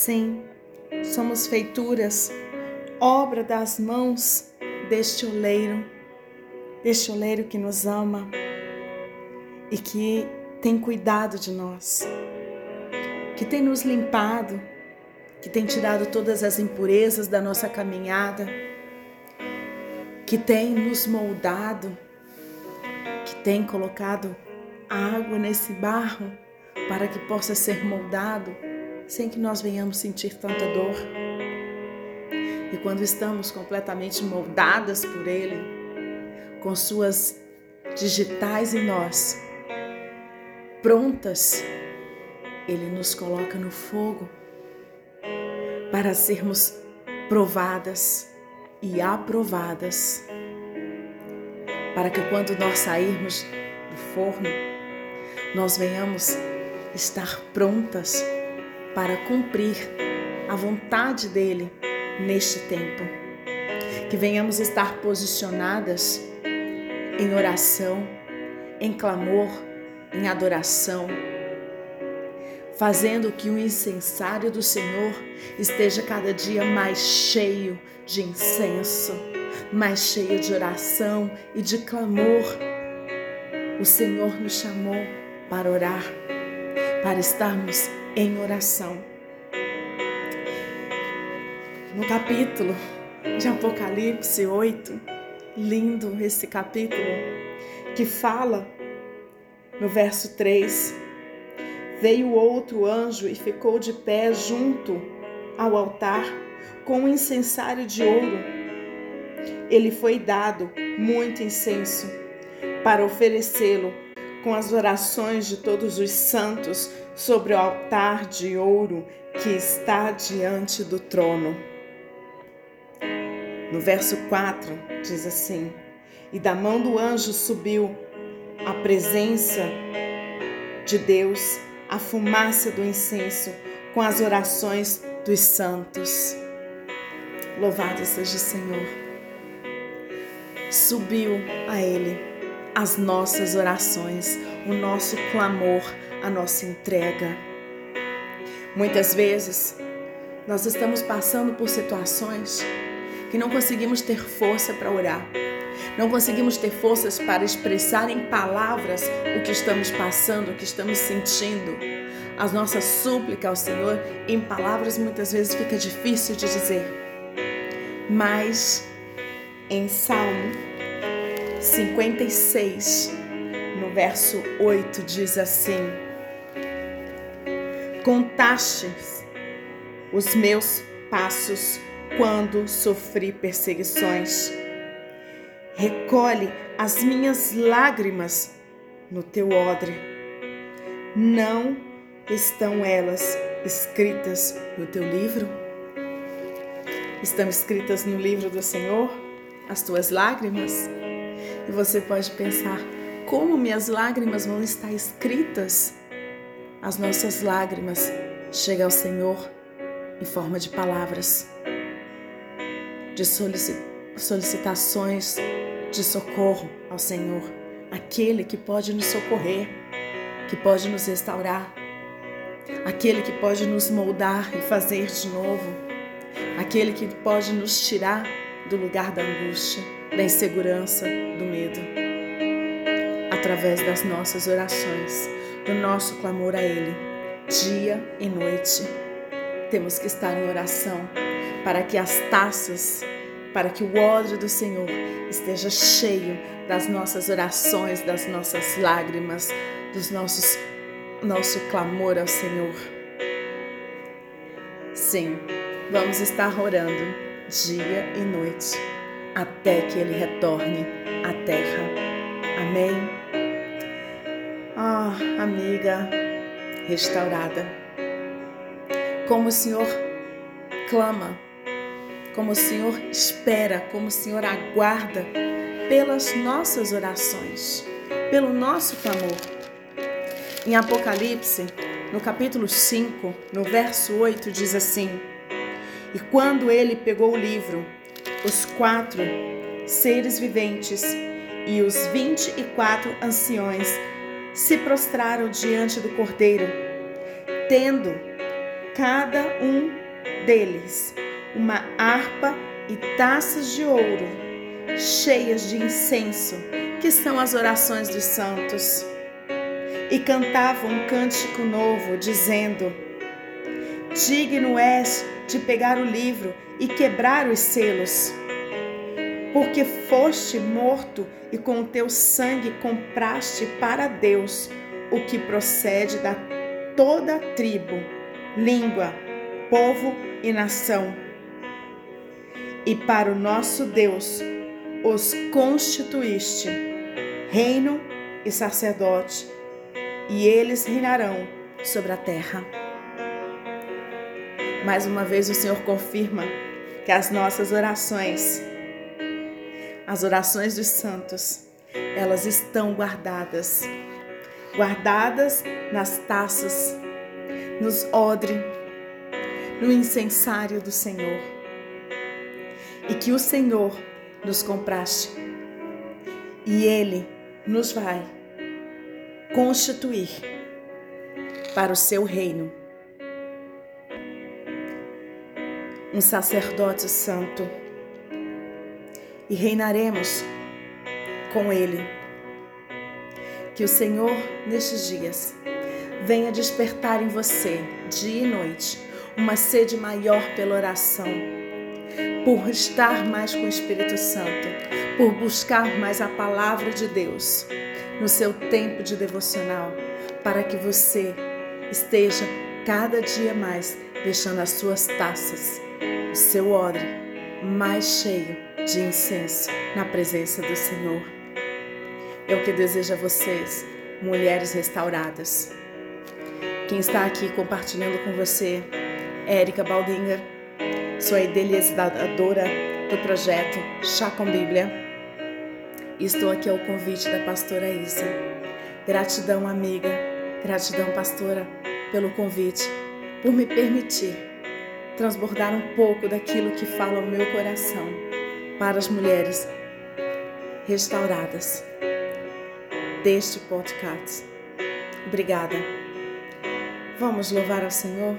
Sim, somos feituras, obra das mãos deste oleiro, deste oleiro que nos ama e que tem cuidado de nós, que tem nos limpado, que tem tirado todas as impurezas da nossa caminhada, que tem nos moldado, que tem colocado água nesse barro para que possa ser moldado sem que nós venhamos sentir tanta dor. E quando estamos completamente moldadas por Ele, com Suas digitais em nós, prontas, Ele nos coloca no fogo para sermos provadas e aprovadas, para que quando nós sairmos do forno, nós venhamos estar prontas para cumprir a vontade dele neste tempo. Que venhamos estar posicionadas em oração, em clamor, em adoração, fazendo que o incensário do Senhor esteja cada dia mais cheio de incenso, mais cheio de oração e de clamor. O Senhor nos chamou para orar, para estarmos em oração. No capítulo de Apocalipse 8, lindo esse capítulo, que fala no verso 3: Veio outro anjo e ficou de pé junto ao altar com um incensário de ouro. Ele foi dado muito incenso para oferecê-lo com as orações de todos os santos sobre o altar de ouro que está diante do trono. No verso 4 diz assim: E da mão do anjo subiu a presença de Deus, a fumaça do incenso, com as orações dos santos. Louvado seja o Senhor. Subiu a Ele as nossas orações, o nosso clamor, a nossa entrega. Muitas vezes nós estamos passando por situações que não conseguimos ter força para orar. Não conseguimos ter forças para expressar em palavras o que estamos passando, o que estamos sentindo. A nossa súplica ao Senhor em palavras muitas vezes fica difícil de dizer. Mas em Salmo 56, no verso 8, diz assim: Contastes os meus passos quando sofri perseguições. Recolhe as minhas lágrimas no teu odre. Não estão elas escritas no teu livro? Estão escritas no livro do Senhor as tuas lágrimas? E você pode pensar: como minhas lágrimas vão estar escritas? As nossas lágrimas chegam ao Senhor em forma de palavras, de solicitações de socorro ao Senhor, aquele que pode nos socorrer, que pode nos restaurar, aquele que pode nos moldar e fazer de novo, aquele que pode nos tirar do lugar da angústia da insegurança, do medo. Através das nossas orações, do nosso clamor a Ele, dia e noite. Temos que estar em oração para que as taças, para que o ódio do Senhor esteja cheio das nossas orações, das nossas lágrimas, dos nossos nosso clamor ao Senhor. Sim, vamos estar orando dia e noite até que ele retorne à terra. Amém? Ah, amiga restaurada, como o Senhor clama, como o Senhor espera, como o Senhor aguarda pelas nossas orações, pelo nosso clamor. Em Apocalipse, no capítulo 5, no verso 8, diz assim: E quando ele pegou o livro, os quatro seres viventes e os vinte e quatro anciões se prostraram diante do Cordeiro, tendo cada um deles uma harpa e taças de ouro cheias de incenso, que são as orações dos santos. E cantavam um cântico novo, dizendo: Digno és de pegar o livro e quebrar os selos porque foste morto e com o teu sangue compraste para Deus o que procede da toda tribo, língua, povo e nação. E para o nosso Deus os constituíste reino e sacerdote, e eles reinarão sobre a terra. Mais uma vez o Senhor confirma que as nossas orações as orações dos santos, elas estão guardadas, guardadas nas taças, nos odre, no incensário do Senhor. E que o Senhor nos compraste e Ele nos vai constituir para o seu reino. Um sacerdote santo e reinaremos com Ele. Que o Senhor, nestes dias, venha despertar em você, dia e noite, uma sede maior pela oração, por estar mais com o Espírito Santo, por buscar mais a palavra de Deus no seu tempo de devocional, para que você esteja cada dia mais deixando as suas taças, o seu odre mais cheio de incenso na presença do Senhor. É o que desejo a vocês, mulheres restauradas. Quem está aqui compartilhando com você, Érica Baldinger, sou a idealizadora do projeto Chá com Bíblia. Estou aqui ao convite da pastora Isa. Gratidão, amiga, gratidão, pastora, pelo convite, por me permitir transbordar um pouco daquilo que fala ao meu coração para as mulheres restauradas deste podcast. Obrigada. Vamos louvar ao Senhor,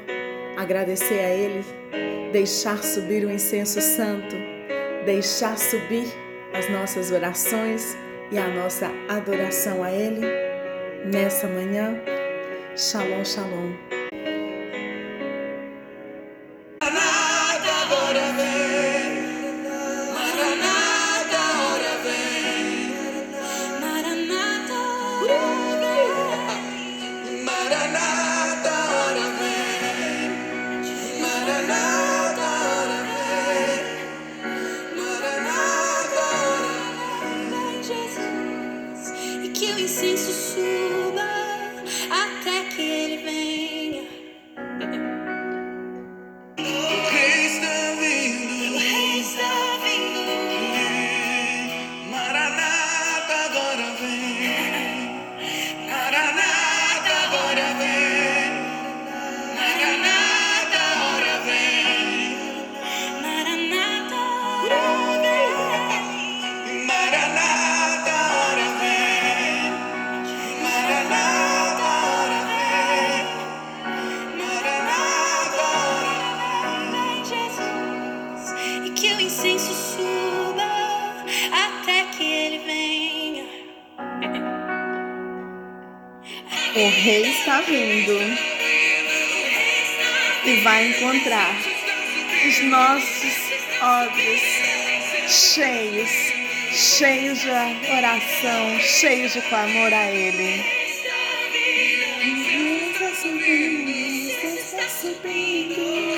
agradecer a Ele, deixar subir o incenso santo, deixar subir as nossas orações e a nossa adoração a Ele nessa manhã. Shalom, shalom. na na. O rei está vindo e vai encontrar os nossos olhos cheios, cheios de oração, cheios de clamor a Ele. Está subindo, está subindo.